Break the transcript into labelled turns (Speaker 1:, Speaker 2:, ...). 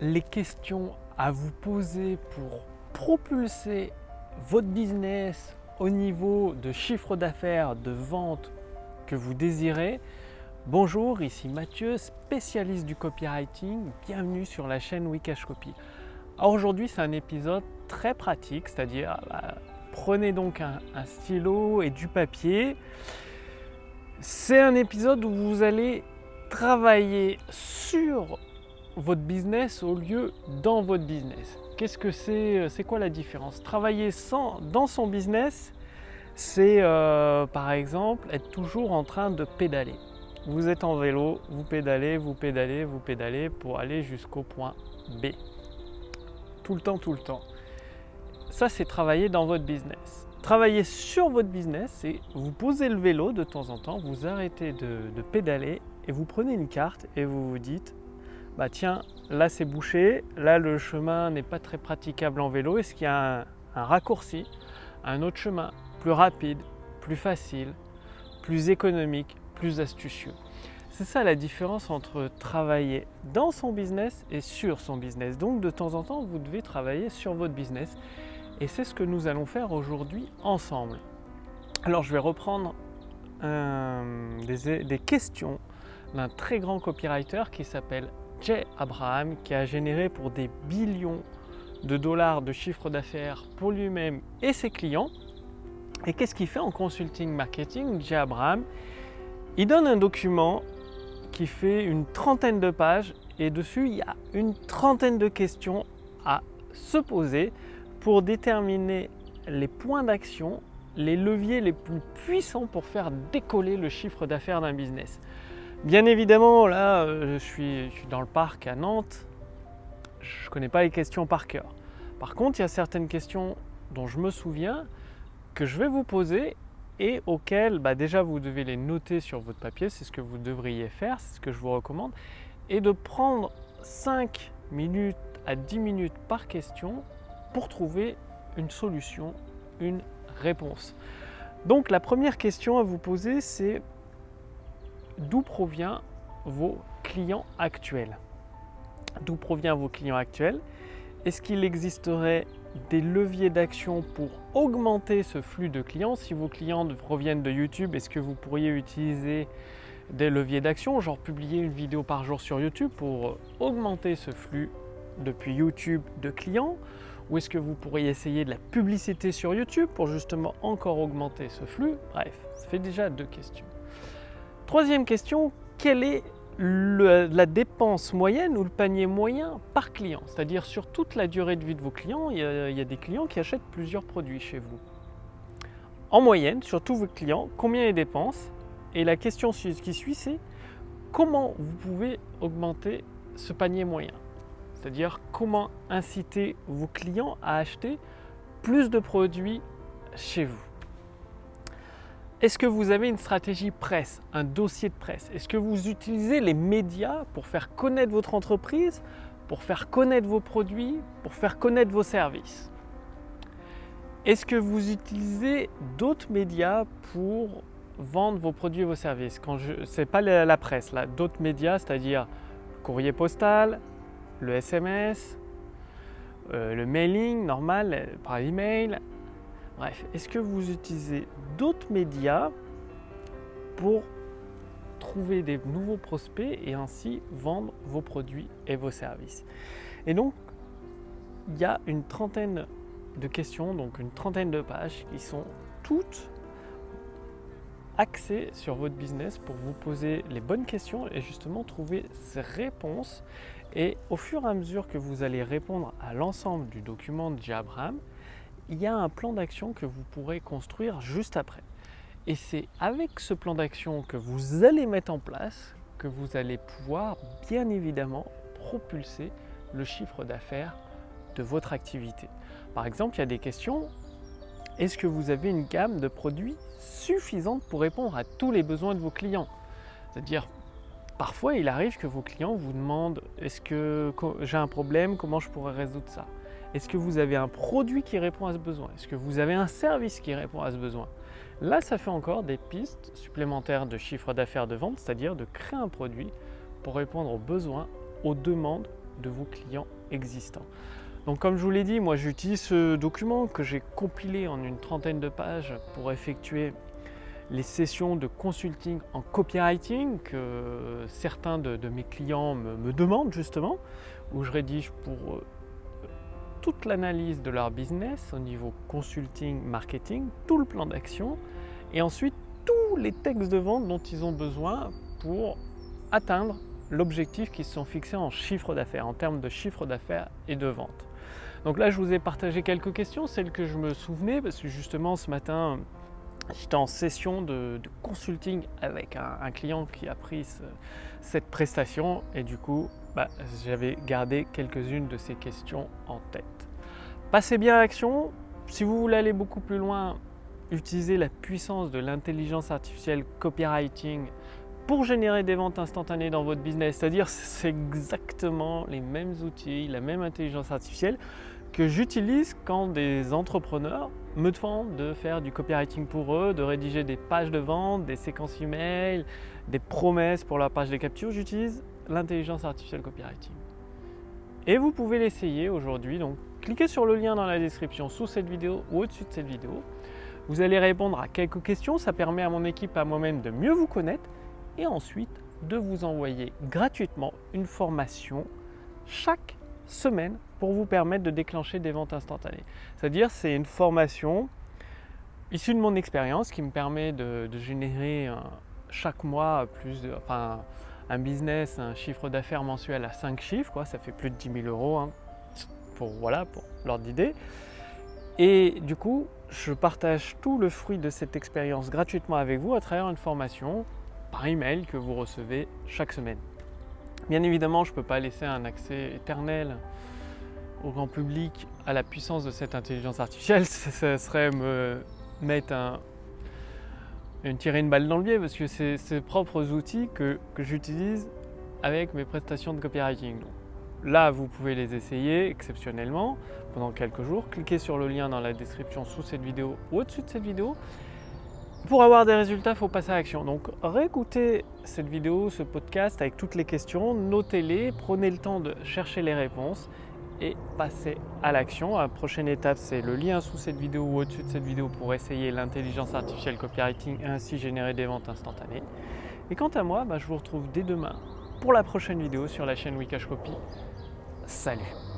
Speaker 1: les questions à vous poser pour propulser votre business au niveau de chiffre d'affaires, de vente que vous désirez. Bonjour, ici Mathieu, spécialiste du copywriting. Bienvenue sur la chaîne Wikash Copy. Aujourd'hui, c'est un épisode très pratique, c'est-à-dire bah, prenez donc un, un stylo et du papier. C'est un épisode où vous allez travailler sur votre business au lieu dans votre business. Qu'est-ce que c'est C'est quoi la différence? Travailler dans son business, c'est euh, par exemple être toujours en train de pédaler. Vous êtes en vélo, vous pédalez, vous pédalez, vous pédalez pour aller jusqu'au point B. Tout le temps, tout le temps. Ça, c'est travailler dans votre business. Travailler sur votre business, c'est vous posez le vélo de temps en temps, vous arrêtez de pédaler et vous prenez une carte et vous vous dites bah tiens, là c'est bouché, là le chemin n'est pas très praticable en vélo, est-ce qu'il y a un, raccourci, un autre chemin plus rapide, plus facile, plus économique, plus astucieux? C'est ça la différence entre travailler dans son business et sur son business. Donc de temps en temps, vous devez travailler sur votre business. Et c'est ce que nous allons faire aujourd'hui ensemble. Alors je vais reprendre des, des questions d'un très grand copywriter qui s'appelle Jay Abraham qui a généré pour des billions de dollars de chiffre d'affaires pour lui-même et ses clients. Et qu'est-ce qu'il fait en consulting marketing Jay Abraham, il donne un document qui fait une trentaine de pages et dessus il y a une trentaine de questions à se poser pour déterminer les points d'action, les leviers les plus puissants pour faire décoller le chiffre d'affaires d'un business. Bien évidemment, là, euh, je suis, dans le parc à Nantes. Je ne connais pas les questions par cœur. Par contre, il y a certaines questions dont je me souviens que je vais vous poser et auxquelles bah, déjà vous devez les noter sur votre papier, c'est ce que vous devriez faire, c'est ce que je vous recommande, et de prendre 5 minutes à 10 minutes par question pour trouver une solution, une réponse. Donc la première question à vous poser, c'est d'où proviennent vos clients actuels D'où proviennent vos clients actuels Est-ce qu'il existerait des leviers d'action pour augmenter ce flux de clients Si vos clients proviennent de YouTube, est-ce que vous pourriez utiliser des leviers d'action, genre publier une vidéo par jour sur YouTube pour augmenter ce flux depuis YouTube de clients Ou est-ce que vous pourriez essayer de la publicité sur YouTube pour justement encore augmenter ce flux Bref, ça fait déjà deux questions. Troisième question, quelle est la dépense moyenne ou le panier moyen par client? C'est-à-dire sur toute la durée de vie de vos clients, il y, a, des clients qui achètent plusieurs produits chez vous. En moyenne, sur tous vos clients, combien ils dépensent Et la question qui suit, c'est comment vous pouvez augmenter ce panier moyen? C'est-à-dire comment inciter vos clients à acheter plus de produits chez vous? Est-ce que vous avez une stratégie presse, un dossier de presse? Est-ce que vous utilisez les médias pour faire connaître votre entreprise, pour faire connaître vos produits, pour faire connaître vos services? Est-ce que vous utilisez d'autres médias pour vendre vos produits et vos services? Quand je, c'est pas la, presse, d'autres médias, c'est-à-dire courrier postal, le SMS, euh, le mailing normal par email, Bref, est-ce que vous utilisez d'autres médias pour trouver des nouveaux prospects et ainsi vendre vos produits et vos services? Et donc, il y a une trentaine de questions, donc une trentaine de pages qui sont toutes axées sur votre business pour vous poser les bonnes questions et justement trouver ces réponses. Et au fur et à mesure que vous allez répondre à l'ensemble du document de Jabram, il y a un plan d'action que vous pourrez construire juste après. Et c'est avec ce plan d'action que vous allez mettre en place que vous allez pouvoir bien évidemment propulser le chiffre d'affaires de votre activité. Par exemple, il y a des questions. Est-ce que vous avez une gamme de produits suffisante pour répondre à tous les besoins de vos clients? C'est-à-dire, parfois il arrive que vos clients vous demandent est-ce que j'ai un problème, comment je pourrais résoudre ça? Est-ce que vous avez un produit qui répond à ce besoin? Est-ce que vous avez un service qui répond à ce besoin? Là, ça fait encore des pistes supplémentaires de chiffre d'affaires de vente, c'est-à-dire de créer un produit pour répondre aux besoins, aux demandes de vos clients existants. Donc comme je vous l'ai dit, moi j'utilise ce document que j'ai compilé en une trentaine de pages pour effectuer les sessions de consulting en copywriting que certains de, mes clients me, demandent justement, où je rédige pour euh, toute l'analyse de leur business au niveau consulting, marketing, tout le plan d'action, et ensuite tous les textes de vente dont ils ont besoin pour atteindre l'objectif qu'ils se sont fixés en chiffre d'affaires, en termes de chiffre d'affaires et de vente. Donc là, je vous ai partagé quelques questions, celles que je me souvenais, parce que justement ce matin, j'étais en session de, consulting avec un, client qui a pris cette prestation et du coup, bah, j'avais gardé quelques-unes de ces questions en tête. Passez bien à l'action. Si vous voulez aller beaucoup plus loin, utilisez la puissance de l'intelligence artificielle copywriting pour générer des ventes instantanées dans votre business. C'est-à-dire c'est exactement les mêmes outils, la même intelligence artificielle que j'utilise quand des entrepreneurs me demandent de faire du copywriting pour eux, de rédiger des pages de vente, des séquences email, des promesses pour leur page de capture. J'utilise l'intelligence artificielle copywriting. Et vous pouvez l'essayer aujourd'hui. Donc cliquez sur le lien dans la description sous cette vidéo ou au-dessus de cette vidéo. Vous allez répondre à quelques questions. Ça permet à mon équipe, à moi-même de mieux vous connaître et ensuite de vous envoyer gratuitement une formation chaque semaine pour vous permettre de déclencher des ventes instantanées. C'est-à-dire c'est une formation issue de mon expérience qui me permet de, générer chaque mois plus enfin, un business, un chiffre d'affaires mensuel à 5 chiffres, quoi, ça fait plus de 10 000 euros hein, pour, voilà, pour l'ordre d'idée. Et du coup, je partage tout le fruit de cette expérience gratuitement avec vous à travers une formation par email que vous recevez chaque semaine. Bien évidemment, je ne peux pas laisser un accès éternel au grand public à la puissance de cette intelligence artificielle. Ce serait me mettre un, une tirer une balle dans le pied parce que c'est ces propres outils que, j'utilise avec mes prestations de copywriting. là, vous pouvez les essayer exceptionnellement pendant quelques jours. Cliquez sur le lien dans la description sous cette vidéo ou au-dessus de cette vidéo. Pour avoir des résultats, il faut passer à l'action. Donc réécoutez cette vidéo, ce podcast avec toutes les questions, notez-les, prenez le temps de chercher les réponses et passez à l'action. La prochaine étape, c'est le lien sous cette vidéo ou au-dessus de cette vidéo pour essayer l'intelligence artificielle copywriting et ainsi générer des ventes instantanées. Et quant à moi, bah, je vous retrouve dès demain pour la prochaine vidéo sur la chaîne Wikash Copy. Salut